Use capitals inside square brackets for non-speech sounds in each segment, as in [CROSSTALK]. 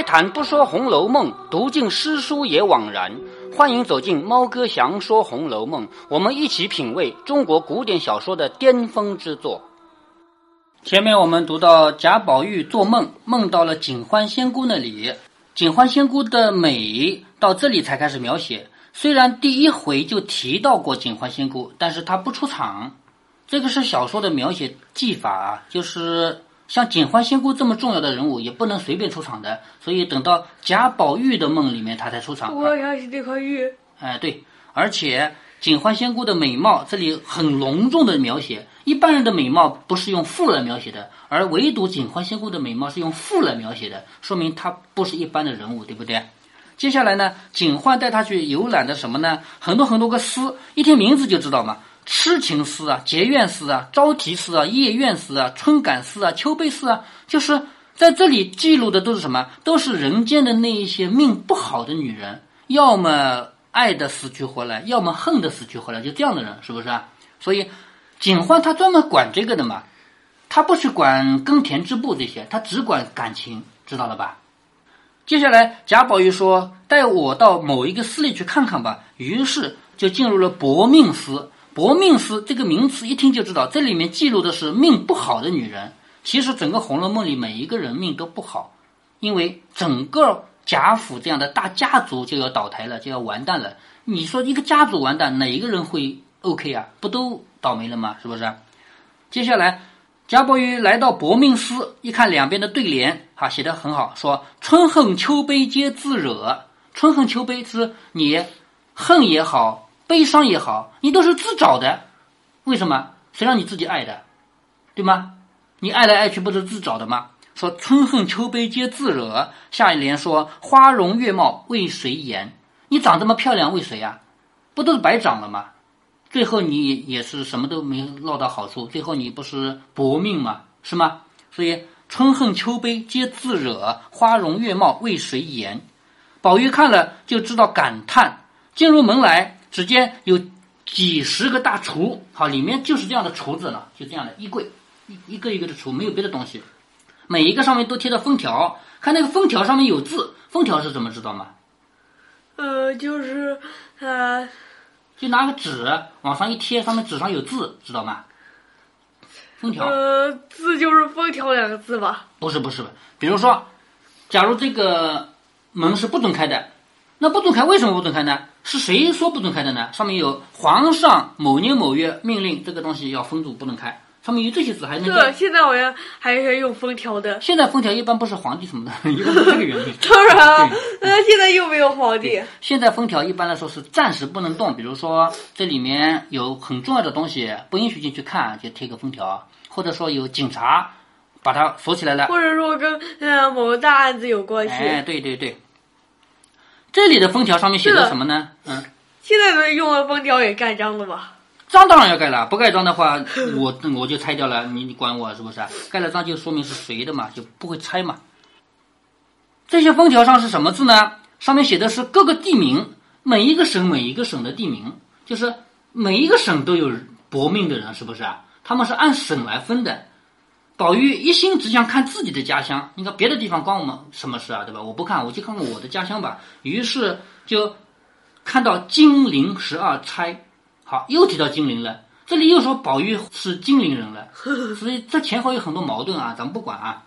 开坛不说《红楼梦》，读尽诗书也枉然。欢迎走进猫哥祥说《红楼梦》，我们一起品味中国古典小说的巅峰之作。前面我们读到贾宝玉做梦，梦到了警幻仙姑那里，警幻仙姑的美到这里才开始描写。虽然第一回就提到过警幻仙姑，但是她不出场。这个是小说的描写技法啊，就是像警幻仙姑这么重要的人物，也不能随便出场的。所以等到贾宝玉的梦里面，他才出场。我想起这块玉。哎，对，而且警幻仙姑的美貌这里很隆重的描写。一般人的美貌不是用富来描写的，而唯独警幻仙姑的美貌是用富来描写的，说明她不是一般的人物，对不对？接下来呢，警幻带他去游览的什么呢？很多很多个司，一听名字就知道嘛，痴情司啊，结怨司啊，招提司啊，夜怨司啊，春感司啊，秋悲司啊，就是在这里记录的都是什么？都是人间的那一些命不好的女人，要么爱的死去活来，要么恨的死去活来，就这样的人，是不是啊？所以。警幻他专门管这个的嘛，他不去管耕田织布这些，他只管感情，知道了吧？接下来贾宝玉说：“带我到某一个司里去看看吧。”于是就进入了薄命司。薄命司这个名词一听就知道，这里面记录的是命不好的女人。其实整个《红楼梦》里每一个人命都不好，因为整个贾府这样的大家族就要倒台了，就要完蛋了。你说一个家族完蛋，哪一个人会 OK 啊？不都？倒霉了吗？是不是？接下来，贾宝玉来到薄命司，一看两边的对联，哈，写的很好，说春恨秋悲皆自惹。春恨秋悲是你恨也好，悲伤也好，你都是自找的。为什么？谁让你自己爱的？对吗？你爱来爱去不是自找的吗？说春恨秋悲皆自惹。下一联说花容月貌为谁言？你长这么漂亮为谁呀？不都是白长了吗？最后你也是什么都没落到好处，最后你不是薄命吗？是吗？所以春恨秋悲皆自惹，花容月貌为谁言？宝玉看了就知道感叹。进入门来，只见有几十个大橱，好，里面就是这样的橱子了，就这样的衣柜，一一个一个的橱，没有别的东西，每一个上面都贴着封条，看那个封条上面有字，封条是怎么知道吗？呃，就是呃。就拿个纸往上一贴，上面纸上有字，知道吗？封条。呃，字就是“封条”两个字吧？不是，不是，比如说，假如这个门是不准开的，那不准开，为什么不准开呢？是谁说不准开的呢？上面有皇上某年某月命令这个东西要封住，不能开。上面有这些字，还能对，现在好像还是用封条的。现在封条一般不是皇帝什么的，[LAUGHS] 一般是这个原因。[LAUGHS] 当然，那现在又没有皇帝。现在封条一般来说是暂时不能动，比如说这里面有很重要的东西不允许进去看，就贴个封条；或者说有警察把它锁起来了，或者说跟呃某个大案子有关系。哎，对对对，这里的封条上面写的什么呢？嗯，现在的用的封条也盖章了吧？章当然要盖了，不盖章的话，我 [LAUGHS] 我就拆掉了。你你管我是不是？盖了章就说明是谁的嘛，就不会拆嘛。这些封条上是什么字呢？上面写的是各个地名，每一个省每一个省的地名，就是每一个省都有搏命的人，是不是啊？他们是按省来分的。宝玉一心只想看自己的家乡，你看别的地方关我们什么事啊？对吧？我不看，我就看看我的家乡吧。于是就看到金陵十二钗。好，又提到金陵了。这里又说宝玉是金陵人了，所以这前后有很多矛盾啊，咱们不管啊。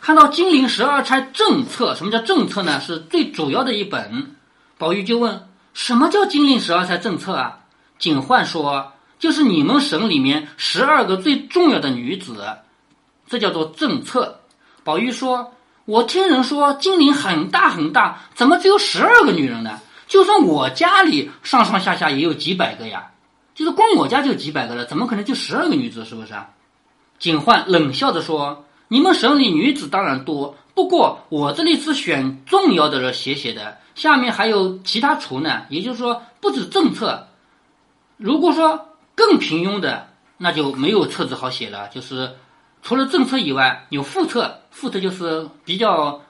看到金陵十二钗政策，什么叫政策呢？是最主要的一本。宝玉就问：什么叫金陵十二钗政策啊？警幻说：就是你们省里面十二个最重要的女子，这叫做政策。宝玉说：我听人说金陵很大很大，怎么只有十二个女人呢？就算我家里上上下下也有几百个呀，就是光我家就几百个了，怎么可能就十二个女子？是不是啊？警幻冷笑着说：“你们省里女子当然多，不过我这里是选重要的人写写的，下面还有其他厨呢。也就是说，不止政策，如果说更平庸的，那就没有册子好写了。就是除了政策以外，有副册，副册就是比较。”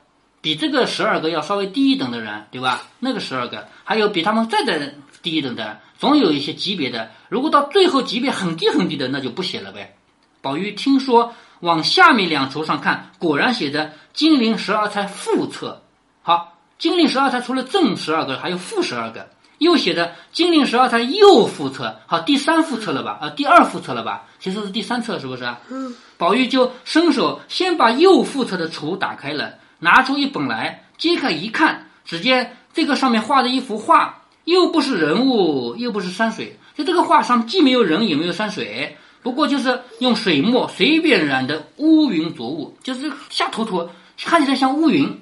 比这个十二个要稍微低一等的人，对吧？那个十二个，还有比他们再再低一等的，总有一些级别的。如果到最后级别很低很低的，那就不写了呗。宝玉听说往下面两轴上看，果然写着“金陵十二钗副册”。好，金陵十二钗除了正十二个，还有负十二个。又写着“金陵十二钗又副册”。好，第三副册了吧？啊，第二副册了吧？其实是第三册，是不是？嗯。宝玉就伸手先把右副册的橱打开了，拿出一本来，揭开一看，只见这个上面画的一幅画，又不是人物，又不是山水。就这个画上既没有人，也没有山水，不过就是用水墨随便染的乌云浊雾，就是下涂涂，看起来像乌云。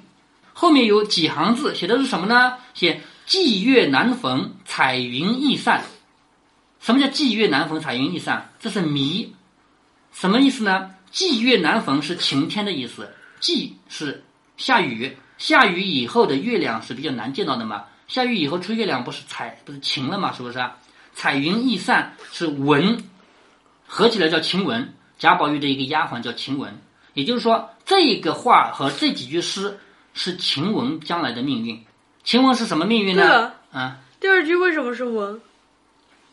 后面有几行字，写的是什么呢？写“霁月难逢，彩云易散”。什么叫“霁月难逢，彩云易散”？这是谜。什么意思呢？霁月难逢是晴天的意思，霁是下雨，下雨以后的月亮是比较难见到的嘛。下雨以后出月亮不是彩不是晴了嘛？是不是？彩云易散是文，合起来叫晴雯。贾宝玉的一个丫鬟叫晴雯，也就是说，这个话和这几句诗是晴雯将来的命运。晴雯是什么命运呢？啊，第二句为什么是文？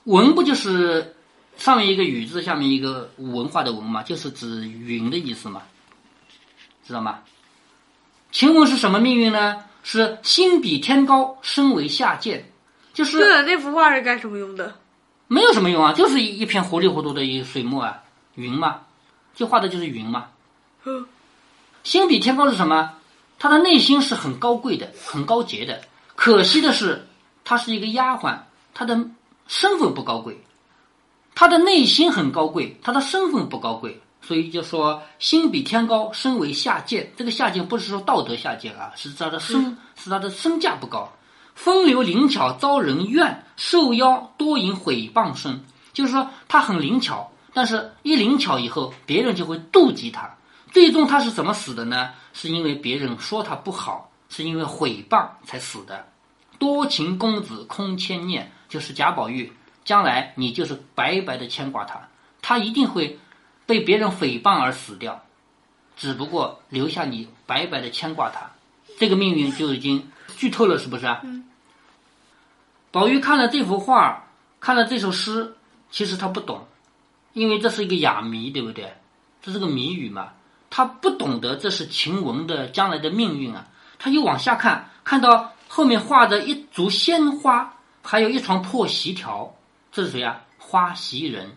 文不就是？上面一个雨字，下面一个文化的文嘛，就是指云的意思嘛，知道吗？晴雯是什么命运呢？是心比天高，身为下贱，就是对。那幅画是干什么用的？没有什么用啊，就是一一片糊里糊涂的一水墨啊，云嘛，就画的就是云嘛。嗯，心比天高是什么？他的内心是很高贵的，很高洁的。可惜的是，她是一个丫鬟，她的身份不高贵。他的内心很高贵，他的身份不高贵，所以就说心比天高，身为下贱。这个下贱不是说道德下贱啊，是他的身，是他的身价不高。风流灵巧遭人怨，受邀多引毁谤声。就是说他很灵巧，但是一灵巧以后，别人就会妒忌他。最终他是怎么死的呢？是因为别人说他不好，是因为毁谤才死的。多情公子空牵念，就是贾宝玉。将来你就是白白的牵挂他，他一定会被别人诽谤而死掉，只不过留下你白白的牵挂他，这个命运就已经剧透了，是不是啊？嗯。宝玉看了这幅画，看了这首诗，其实他不懂，因为这是一个哑谜，对不对？这是个谜语嘛，他不懂得这是晴雯的将来的命运啊。他又往下看，看到后面画着一株鲜花，还有一床破席条。这是谁啊？花袭人，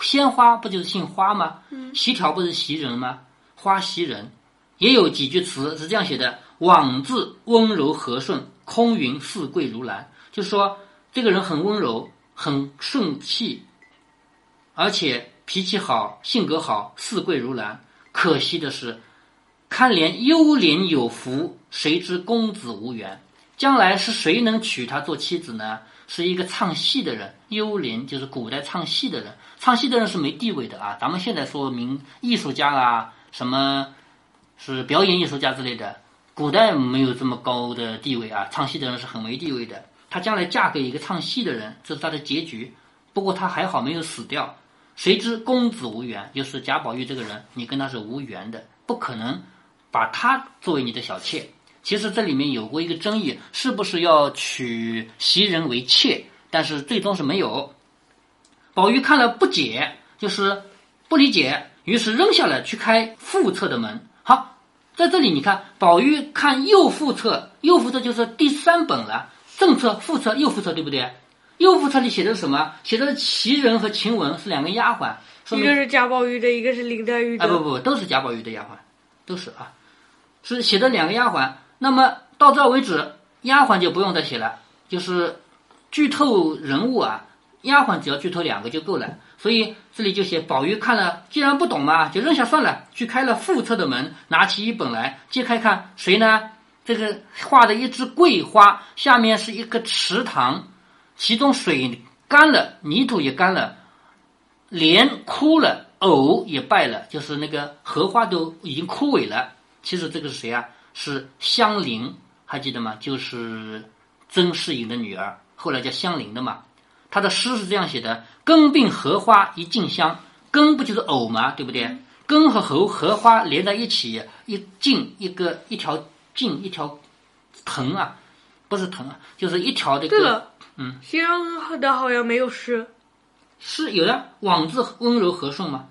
鲜花不就是姓花吗？嗯，席条不是袭人吗？花袭人，也有几句词是这样写的：枉自温柔和顺，空云似桂如兰。就是说这个人很温柔，很顺气，而且脾气好，性格好，似桂如兰。可惜的是，堪怜幽怜有福，谁知公子无缘。将来是谁能娶她做妻子呢？是一个唱戏的人，幽灵就是古代唱戏的人，唱戏的人是没地位的啊。咱们现在说明艺术家啊，什么是表演艺术家之类的，古代没有这么高的地位啊。唱戏的人是很没地位的。她将来嫁给一个唱戏的人，这是她的结局。不过她还好没有死掉。谁知公子无缘，就是贾宝玉这个人，你跟他是无缘的，不可能把他作为你的小妾。其实这里面有过一个争议，是不是要娶袭人为妾？但是最终是没有。宝玉看了不解，就是不理解，于是扔下了去开副册的门。好，在这里你看，宝玉看右副册，右副册就是第三本了，正册、副册、右副册，对不对？右副册里写的是什么？写的是袭人和晴雯是两个丫鬟，一个是贾宝玉的，一个是林黛玉的。啊不不，都是贾宝玉的丫鬟，都是啊，是写的两个丫鬟。那么到这为止，丫鬟就不用再写了，就是剧透人物啊，丫鬟只要剧透两个就够了。所以这里就写宝玉看了，既然不懂嘛，就扔下算了，去开了副册的门，拿起一本来揭开看，谁呢？这个画的一枝桂花，下面是一个池塘，其中水干了，泥土也干了，莲枯了，藕也败了，就是那个荷花都已经枯萎了。其实这个是谁啊？是香菱，还记得吗？就是曾士隐的女儿，后来叫香菱的嘛。她的诗是这样写的：“根并荷花一茎香，根不就是藕吗？对不对？根和荷荷花连在一起，一茎一个一条茎一条藤啊，不是藤啊，就是一条的。对了，嗯，袭人的好像没有诗，诗有的，枉自温柔和顺嘛。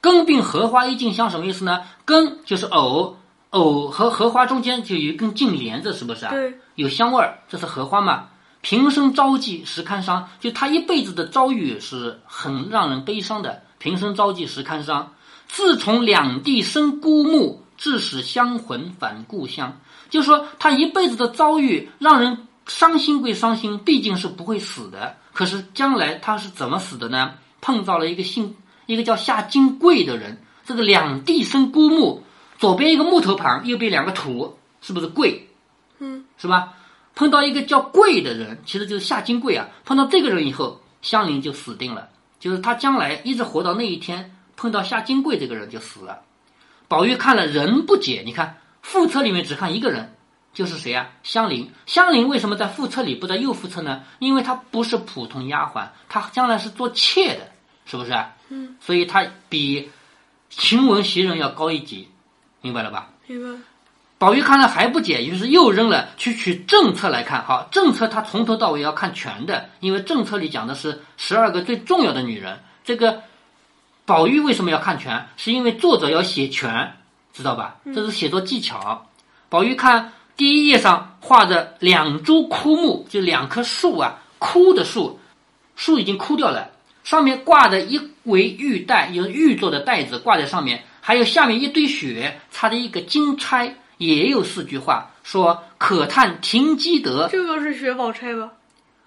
根根并荷花一茎香什么意思呢？根就是藕，藕和荷花中间就有一根茎连着，是不是啊？对，有香味儿，这是荷花嘛？平生朝际时堪伤，就他一辈子的遭遇是很让人悲伤的。平生朝际时堪伤，自从两地生孤木，致使香魂返故乡。就是说，他一辈子的遭遇让人伤心归伤心，毕竟是不会死的。可是将来他是怎么死的呢？碰到了一个姓一个叫夏金贵的人，这个两地生孤木，左边一个木头旁，右边两个土，是不是贵？嗯，是吧？碰到一个叫贵的人，其实就是夏金贵啊。碰到这个人以后，香菱就死定了，就是他将来一直活到那一天，碰到夏金贵这个人就死了。宝玉看了人不解，你看副册里面只看一个人，就是谁啊？香菱。香菱为什么在副册里不在右副册呢？因为她不是普通丫鬟，她将来是做妾的，是不是？嗯，所以她比晴雯袭人要高一级，明白了吧？明白。宝玉看了还不解，于是又扔了去取正册来看。好，正册他从头到尾要看全的，因为正册里讲的是十二个最重要的女人。这个宝玉为什么要看全？是因为作者要写全，知道吧？这是写作技巧。宝玉看第一页上画着两株枯木，就两棵树啊，枯的树，树已经枯掉了，上面挂着一围玉带，用玉做的带子挂在上面，还有下面一堆雪，插着一个金钗。也有四句话说：“可叹停机德。”这个是薛宝钗吧？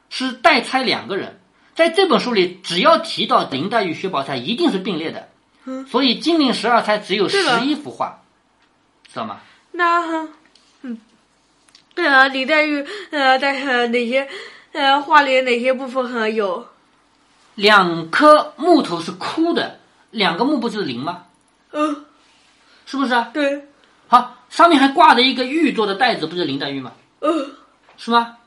是代钗两个人，在这本书里，只要提到林黛玉、薛宝钗，一定是并列的。嗯，所以金陵十二钗只有十一幅画，知道吗？那嗯，呃，林黛玉呃在呃哪些呃画里哪些部分还有？两棵木头是枯的，两个木不就是林吗？嗯，是不是啊？对，好，上面还挂着一个玉做的袋子，不是林黛玉吗？嗯，是吗？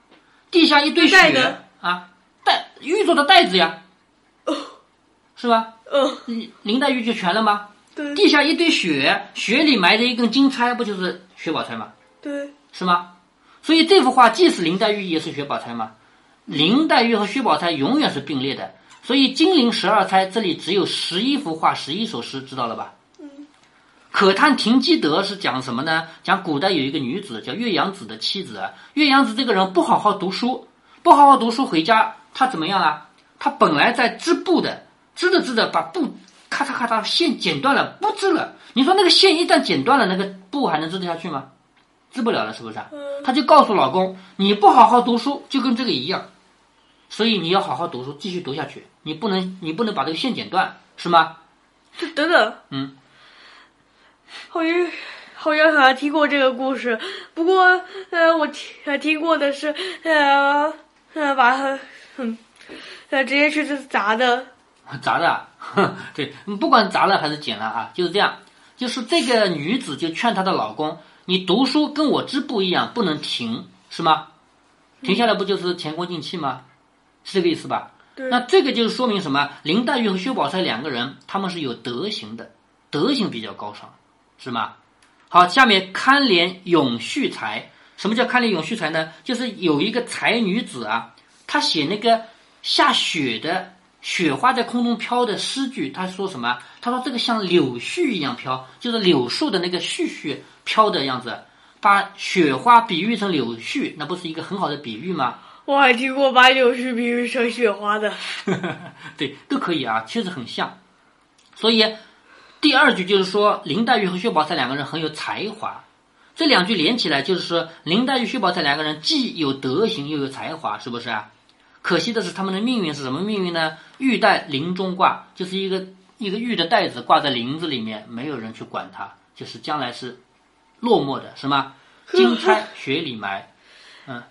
地下一堆雪啊，袋玉做的袋子呀，哦是吧？嗯，林黛玉就全了吗？对地下一堆雪，雪里埋着一根金钗，不就是薛宝钗吗？对，是吗？所以这幅画既是林黛玉，也是薛宝钗吗？林黛玉和薛宝钗永远是并列的，所以金陵十二钗这里只有十一幅画，十一首诗，知道了吧？可叹停机德是讲什么呢？讲古代有一个女子叫岳阳子的妻子啊，岳阳子这个人不好好读书，不好好读书回家，她怎么样啊？她本来在织布的，织着织着把布咔嚓咔嚓线剪断了，不织了。你说那个线一旦剪断了，那个布还能织得下去吗？织不了了，是不是啊？她就告诉老公，你不好好读书，就跟这个一样，所以你要好好读书，继续读下去，你不能你不能把这个线剪断，是吗？这等等，嗯，好像好像好像听过这个故事，不过呃，我听呃听过的是呃呃把嗯呃直接去砸的，[LAUGHS] 砸的 [LAUGHS] 对，不管砸了还是剪了啊，就是这样。就是这个女子就劝她的老公，你读书跟我织布一样，不能停，是吗？停下来不就是前功尽弃吗？是这个意思吧？那这个就是说明什么？林黛玉和薛宝钗两个人，他们是有德行的，德行比较高尚，是吗？好，下面堪怜咏絮才。什么叫堪怜咏絮才呢？就是有一个才女子啊，她写那个下雪的雪花在空中飘的诗句，他说什么？他说这个像柳絮一样飘，就是柳树的那个絮絮飘的样子，把雪花比喻成柳絮，那不是一个很好的比喻吗？我还听过把柳絮比喻成雪花的，[LAUGHS] 对，都可以啊，确实很像。所以第二句就是说林黛玉和薛宝钗两个人很有才华，这两句连起来就是说林黛玉、薛宝钗两个人既有德行又有才华，是不是啊？可惜的是他们的命运是什么命运呢？玉带林中挂，就是一个一个玉的袋子挂在林子里面，没有人去管它，就是将来是落寞的，是吗？金钗雪里埋，嗯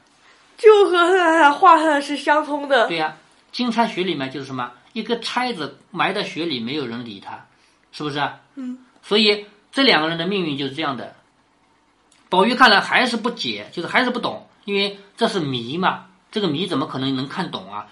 就和呃画上是相通的。对呀、金钗雪里埋就是什么？一个钗子埋在雪里，没有人理它，是不是啊？嗯。所以这两个人的命运就是这样的。宝玉看来还是不解，就是还是不懂，因为这是谜嘛，这个谜怎么可能能看懂啊？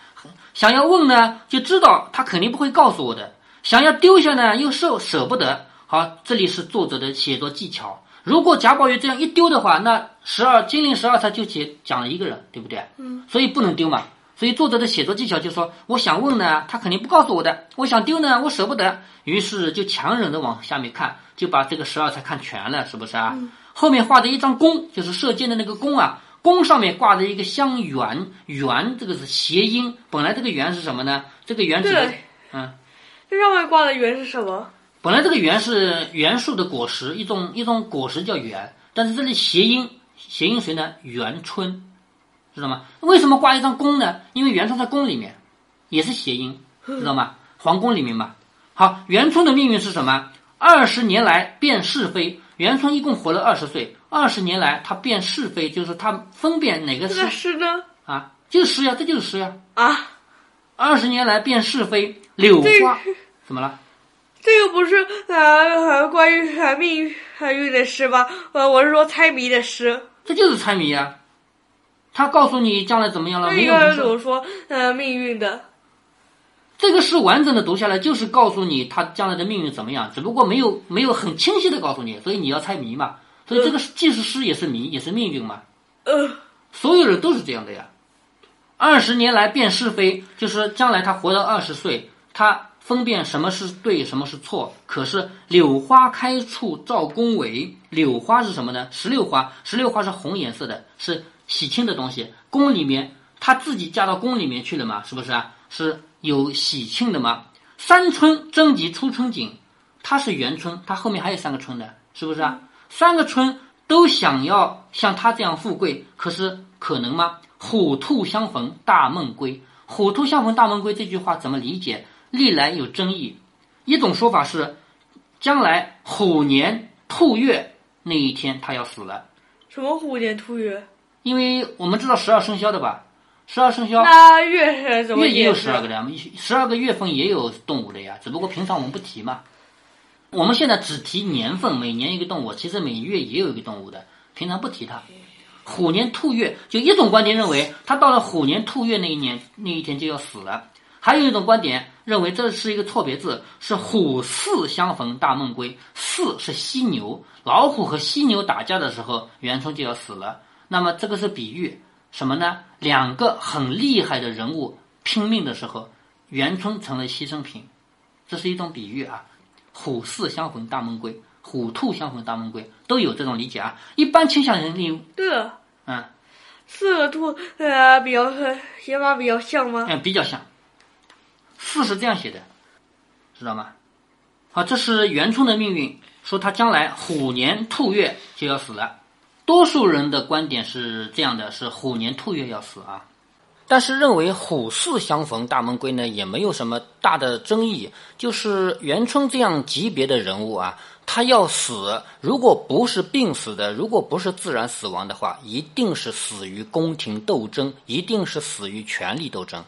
想要问呢，就知道他肯定不会告诉我的；想要丢下呢，又舍舍不得。好，这里是作者的写作技巧。如果贾宝玉这样一丢的话，那十二金陵十二钗就写讲了一个人，对不对？嗯。所以不能丢嘛。所以作者的写作技巧就说：我想问呢，他肯定不告诉我的；我想丢呢，我舍不得。于是就强忍着往下面看，就把这个十二钗看全了，是不是啊？后面画的一张弓，就是射箭的那个弓啊，弓上面挂着一个香橼，橼这个是谐音，本来这个橼是什么呢？这个橼指的，嗯，这上面挂的橼是什么？本来这个橼是橼树的果实，一种一种果实叫橼，但是这里谐音，谐音谁呢？元春。知道吗？为什么挂一张弓呢？因为元春在宫里面，也是谐音，知道吗？皇宫里面嘛。好，元春的命运是什么？二十年来辨是非。元春一共活了二十岁，二十年来他辨是非，就是他分辨哪个是诗呢？啊，就是诗呀，这就是诗呀。啊，二十年来辨是非，柳花怎么了？这个不是啊，关于命运的诗吧？呃，我是说猜谜的诗。这就是猜谜呀。他告诉你将来怎么样了？没有怎么说，呃，命运的。这个诗完整的读下来，就是告诉你他将来的命运怎么样，只不过没有没有很清晰的告诉你，所以你要猜谜嘛。所以这个既是诗也是谜，也是命运嘛。呃，所有人都是这样的呀。二十年来辨是非，就是将来他活到二十岁，他分辨什么是对，什么是错。可是柳花开处照宫闱，柳花是什么呢？石榴花，石榴花是红颜色的，是。喜庆的东西，宫里面他自己嫁到宫里面去了嘛？是不是啊？是有喜庆的嘛？三春征集出春景，它是元春，它后面还有三个春的，是不是啊？三个春都想要像他这样富贵，可是可能吗？虎兔相逢大梦归，虎兔相逢大梦归这句话怎么理解？历来有争议。一种说法是，将来虎年兔月那一天他要死了。什么虎年兔月？因为我们知道十二生肖的吧，十二生肖那月怎么月也有十二个的呀？十二个月份也有动物的呀，只不过平常我们不提嘛。我们现在只提年份，每年一个动物，其实每月也有一个动物的，平常不提它。虎年兔月，就一种观点认为，它到了虎年兔月那一年那一天就要死了；还有一种观点认为这是一个错别字，是虎巳相逢大梦归，巳是犀牛，老虎和犀牛打架的时候，元春就要死了。那么这个是比喻什么呢？两个很厉害的人物拼命的时候，元春成了牺牲品，这是一种比喻啊。虎巳相逢大梦归，虎兔相逢大梦归，都有这种理解啊。一般倾向人利对，嗯，四个兔呃比较写法比较像吗？嗯，比较像。四是这样写的，知道吗？好，这是元春的命运，说他将来虎年兔月就要死了。多数人的观点是这样的：是虎年兔月要死啊，但是认为虎巳相逢大门归呢，也没有什么大的争议。就是元春这样级别的人物啊，他要死，如果不是病死的，如果不是自然死亡的话，一定是死于宫廷斗争，一定是死于权力斗争。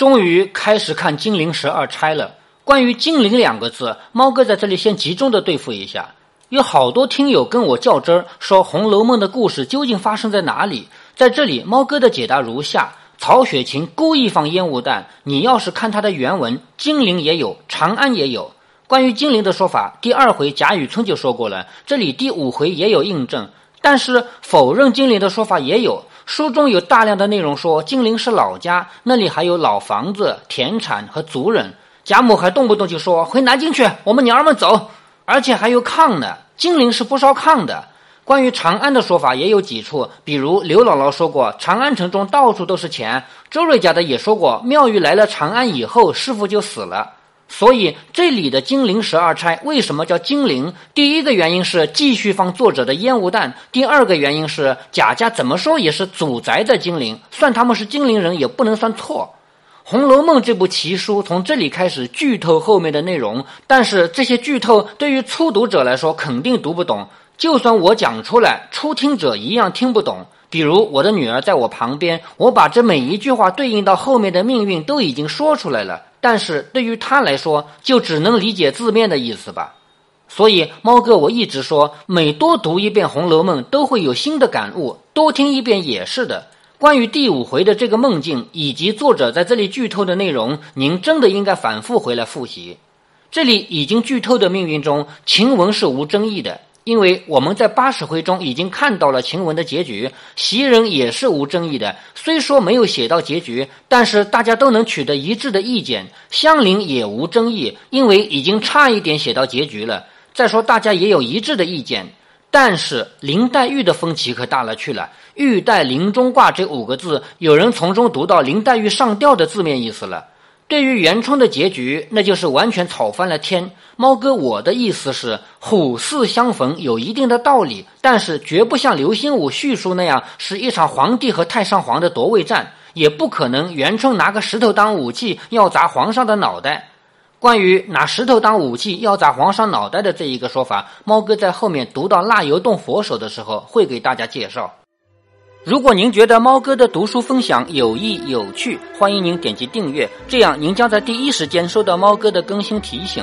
终于开始看金陵十二钗了。关于“金陵”两个字，猫哥在这里先集中的对付一下。有好多听友跟我较真儿，说《红楼梦》的故事究竟发生在哪里？在这里，猫哥的解答如下：曹雪芹故意放烟雾弹。你要是看他的原文，金陵也有，长安也有。关于金陵的说法，第二回贾雨村就说过了，这里第五回也有印证。但是否认金陵的说法也有。书中有大量的内容说金陵是老家，那里还有老房子、田产和族人。贾母还动不动就说回南京去，我们娘儿们走，而且还有炕呢。金陵是不烧炕的。关于长安的说法也有几处，比如刘姥姥说过长安城中到处都是钱，周瑞家的也说过妙玉来了长安以后，师傅就死了。所以这里的金陵十二钗为什么叫金陵？第一个原因是继续放作者的烟雾弹，第二个原因是贾家怎么说也是祖宅的金陵，算他们是金陵人也不能算错。《红楼梦》这部奇书从这里开始剧透后面的内容，但是这些剧透对于初读者来说肯定读不懂，就算我讲出来，初听者一样听不懂。比如我的女儿在我旁边，我把这每一句话对应到后面的命运都已经说出来了。但是对于他来说，就只能理解字面的意思吧。所以，猫哥我一直说，每多读一遍《红楼梦》，都会有新的感悟；多听一遍也是的。关于第五回的这个梦境以及作者在这里剧透的内容，您真的应该反复回来复习。这里已经剧透的命运中，晴雯是无争议的，因为我们在八十回中已经看到了晴雯的结局。袭人也是无争议的，虽说没有写到结局，但是大家都能取得一致的意见。香菱也无争议，因为已经差一点写到结局了。再说大家也有一致的意见。但是林黛玉的风气可大了去了，“玉带林中挂”这五个字，有人从中读到林黛玉上吊的字面意思了。对于元春的结局，那就是完全吵翻了天。猫哥，我的意思是，虎视相逢有一定的道理，但是绝不像刘心武叙述那样是一场皇帝和太上皇的夺位战，也不可能元春拿个石头当武器要砸皇上的脑袋。关于拿石头当武器要砸皇上脑袋的这一个说法，猫哥在后面读到蜡油洞佛手的时候会给大家介绍。如果您觉得猫哥的读书分享有益有趣，欢迎您点击订阅，这样您将在第一时间收到猫哥的更新提醒。